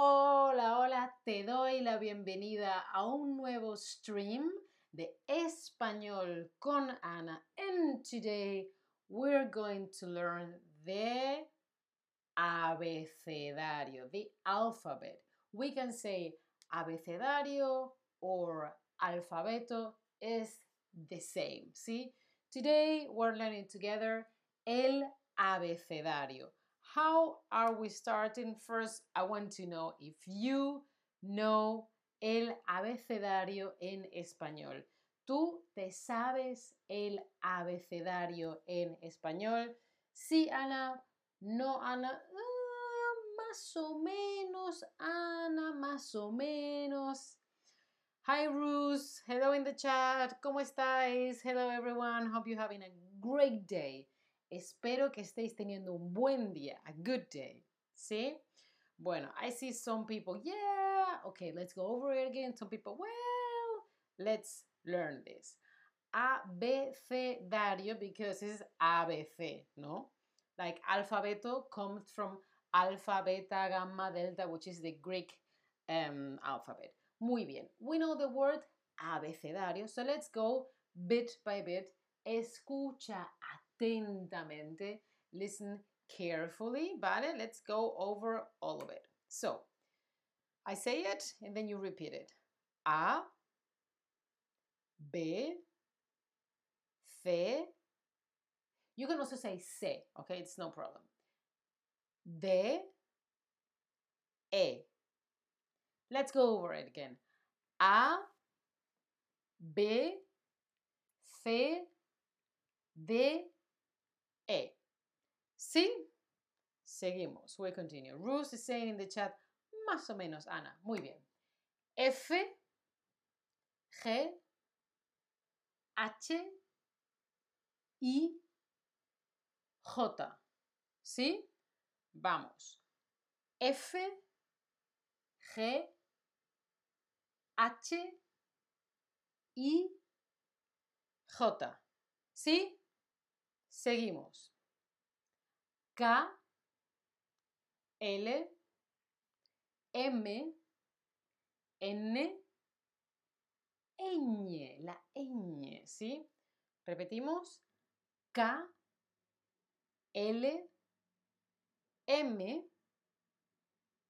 Hola, te doy la bienvenida a un nuevo stream de español con Ana. And today we're going to learn the abecedario, the alphabet. We can say abecedario or alfabeto is the same, see? Today we're learning together el abecedario. How are we starting? First, I want to know if you know el abecedario en español. ¿Tú te sabes el abecedario en español? Sí, Ana. No, Ana. Ah, más o menos, Ana, más o menos. Hi, Ruth. Hello in the chat. ¿Cómo estáis? Hello, everyone. Hope you're having a great day. Espero que estéis teniendo un buen día, a good day. ¿Sí? Bueno, I see some people, yeah, okay, let's go over it again. Some people, well, let's learn this. Abecedario, because it's ABC, no? Like alfabeto comes from alpha, beta, gamma, delta, which is the Greek um, alphabet. Muy bien. We know the word abecedario, so let's go bit by bit. Escucha atentamente. Listen carefully, ¿vale? Let's go over all of it. So, I say it and then you repeat it. A, B, C. You can also say C, okay? It's no problem. D, E. Let's go over it again. A, B, C, D, E. ¿Sí? Seguimos. We continue. Ruth is saying in the chat, más o menos, Ana. Muy bien. F, G, H, I, J. ¿Sí? Vamos. F, G, H, I, J. ¿Sí? Seguimos. K, L, M, N, ñ, la ñ, ¿sí? Repetimos. K, L, M,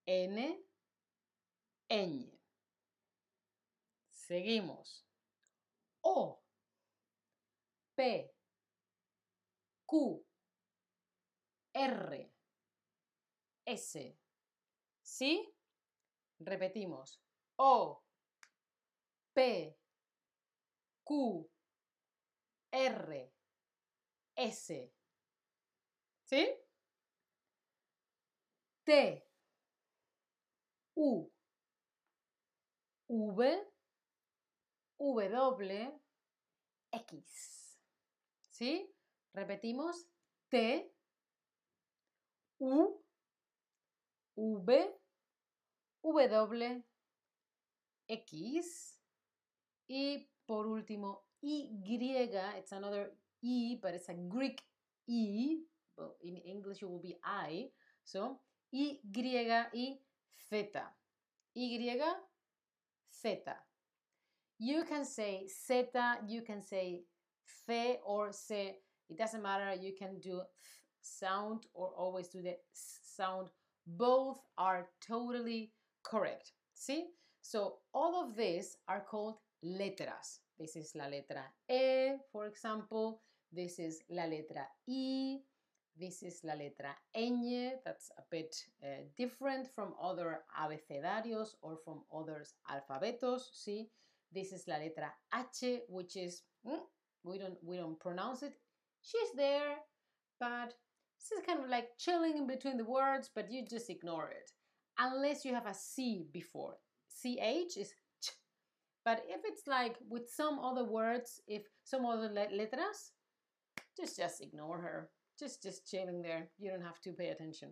N, ñ. Seguimos. O, P, Q, R, S. ¿Sí? Repetimos. O, P, Q, R, S. ¿Sí? T, U, V, W, X. ¿Sí? Repetimos. T, U, V, W, X. Y por último, Y. It's another E, but it's a Greek E. Well, in English, it will be I. So, Y y Z. Y, Z. You can say Z, you can say fe or se. It doesn't matter. You can do sound or always do the sound. Both are totally correct. See? So all of these are called letras. This is la letra E, for example. This is la letra I. This is la letra ñ. That's a bit uh, different from other abecedarios or from others alfabetos. See? This is la letra H, which is mm, we don't we don't pronounce it. She's there, but she's kind of like chilling in between the words, but you just ignore it. Unless you have a C before. CH is ch. But if it's like with some other words, if some other letras, just just ignore her. Just just chilling there. You don't have to pay attention.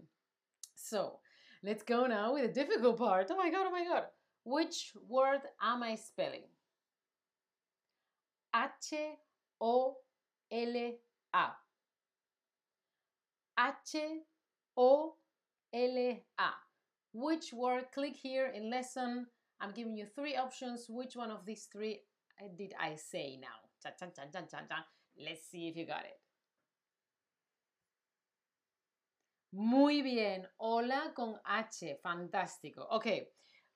So let's go now with the difficult part. Oh my god, oh my god. Which word am I spelling? H O L A. H O L A. which word, click here in lesson. I'm giving you three options. Which one of these three uh, did I say now? Chan, chan, chan. Let's see if you got it. Muy bien. Hola con H. Fantástico. Okay.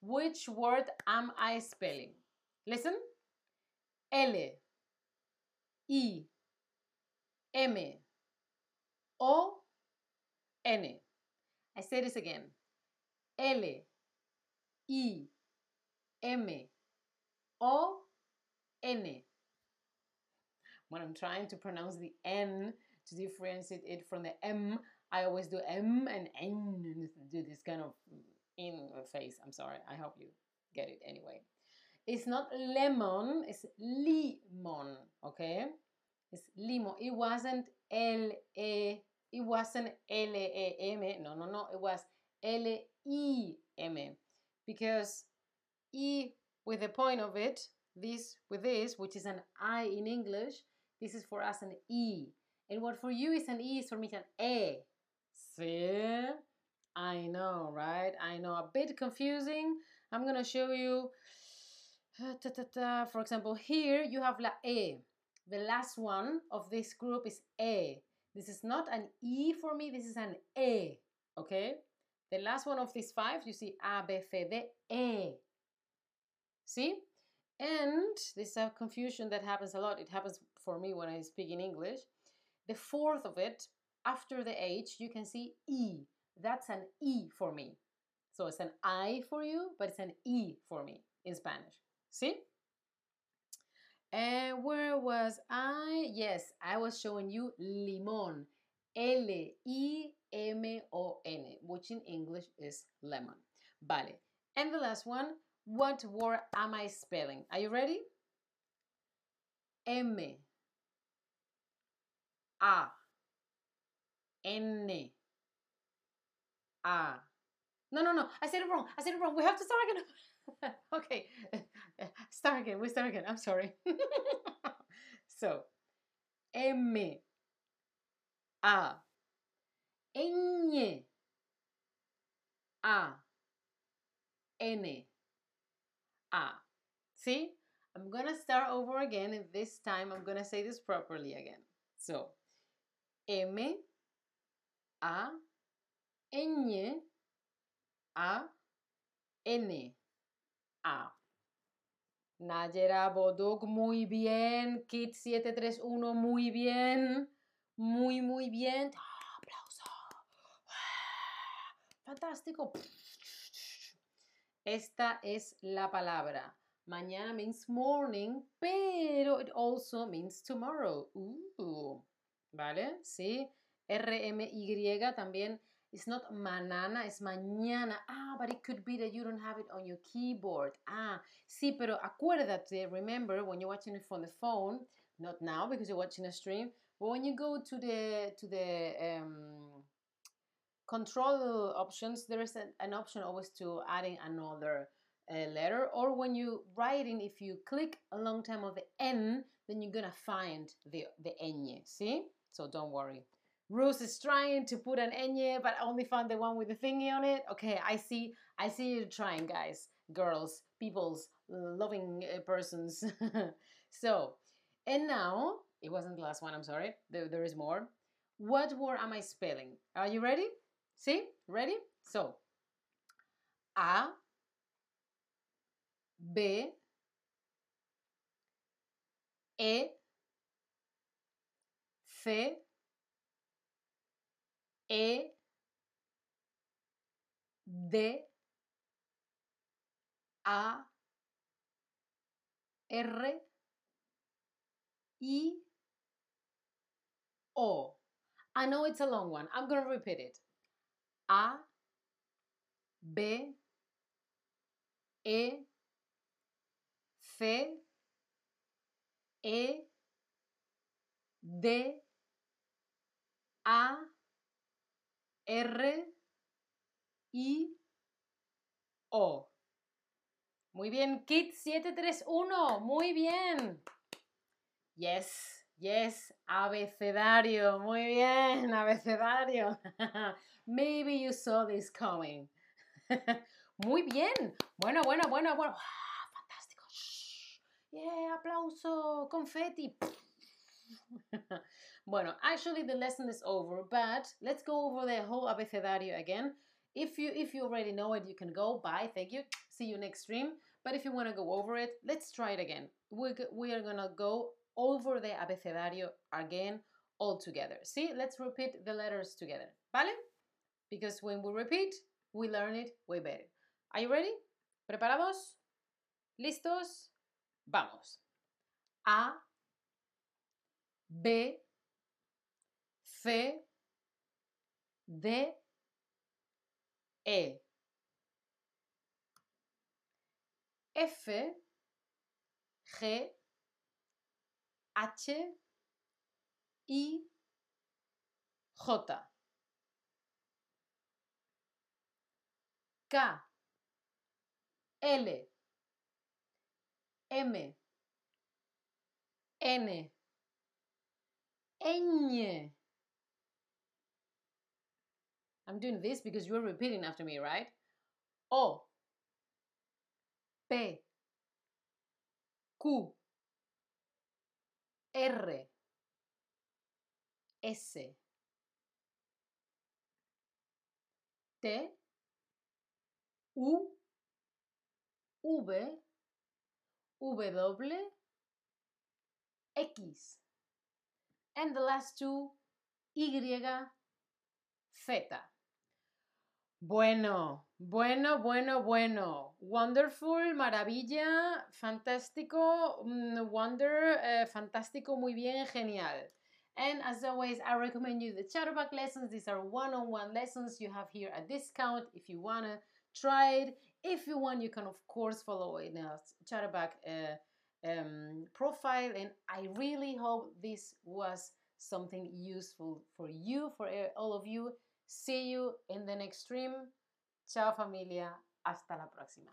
Which word am I spelling? Listen. L. I. M. O. N. I say this again. L. I. M. O. N. When I'm trying to pronounce the N to differentiate it from the M, I always do M and N and do this kind of in face. I'm sorry. I hope you get it anyway. It's not lemon, it's limon, okay? It's limon. It wasn't L A it wasn't L A M. No, no, no. It was L E M. Because E with the point of it, this with this, which is an I in English, this is for us an E. And what for you is an E is for me an A. See? I know, right? I know. A bit confusing. I'm going to show you. For example, here you have la E. The last one of this group is E. This is not an E for me, this is an E. Okay? The last one of these five, you see A, B, C, D, E. See? And this is a confusion that happens a lot. It happens for me when I speak in English. The fourth of it, after the H, you can see E. That's an E for me. So it's an I for you, but it's an E for me in Spanish. See? And where was I? Yes, I was showing you limon. L-I-M-O-N, which in English is lemon. Vale. And the last one, what word am I spelling? Are you ready? M A N A. No, no, no. I said it wrong. I said it wrong. We have to start again. okay, start again. We start again. I'm sorry. so, M A N A N A. See? I'm gonna start over again, and this time I'm gonna say this properly again. So, M A N A N A. Nayera Boduk, muy bien. Kit 731, muy bien. Muy, muy bien. ¡Ah, aplauso. Fantástico. Esta es la palabra. Mañana means morning, pero it also means tomorrow. Uh, ¿Vale? Sí. R-M-Y también It's not manana, it's mañana. Ah, but it could be that you don't have it on your keyboard. Ah, sí, pero acuérdate, remember, when you're watching it from the phone, not now because you're watching a stream, but when you go to the to the um, control options, there is an, an option always to adding another uh, letter. Or when you writing, if you click a long time of the N, then you're gonna find the the ñ. See? So don't worry. Bruce is trying to put an enye, but I only found the one with the thingy on it. Okay, I see. I see you trying, guys, girls, peoples, loving uh, persons. so, and now it wasn't the last one. I'm sorry. There, there is more. What word am I spelling? Are you ready? See, ready? So, A, B, E, C, e, D, A, R, I, O. I know it's a long one. I'm going to repeat it. A, B, E, C, E, D, A, R, I, O. Muy bien, Kit 731, muy bien. Yes, yes, abecedario, muy bien, abecedario. Maybe you saw this coming. Muy bien. Bueno, bueno, bueno, bueno. Ah, fantástico. Yeah, aplauso, confetti. bueno, actually the lesson is over, but let's go over the whole abecedario again. If you if you already know it, you can go. Bye. Thank you. See you next stream. But if you want to go over it, let's try it again. We we are gonna go over the abecedario again all together. See, let's repeat the letters together. ¿Vale? Because when we repeat, we learn it way better. Are you ready? ¿Preparados? ¿Listos? Vamos. A, B, C, D, E, F, G, H, I, J. K, L, M, N, Ñ. I'm doing this because you're repeating after me, right? O, P, Q, R, S, T, U, V, W, X. And the last two, Y, Z. Bueno, bueno, bueno, bueno. Wonderful, maravilla, fantástico, mm, wonder, uh, fantástico, muy bien, genial. And as always, I recommend you the Chatterbug lessons. These are one-on-one lessons. You have here a discount if you want to try it. If you want, you can, of course, follow in a Chatterbug uh, um, profile. And I really hope this was something useful for you, for all of you. See you in the next stream. Chao familia. Hasta la próxima.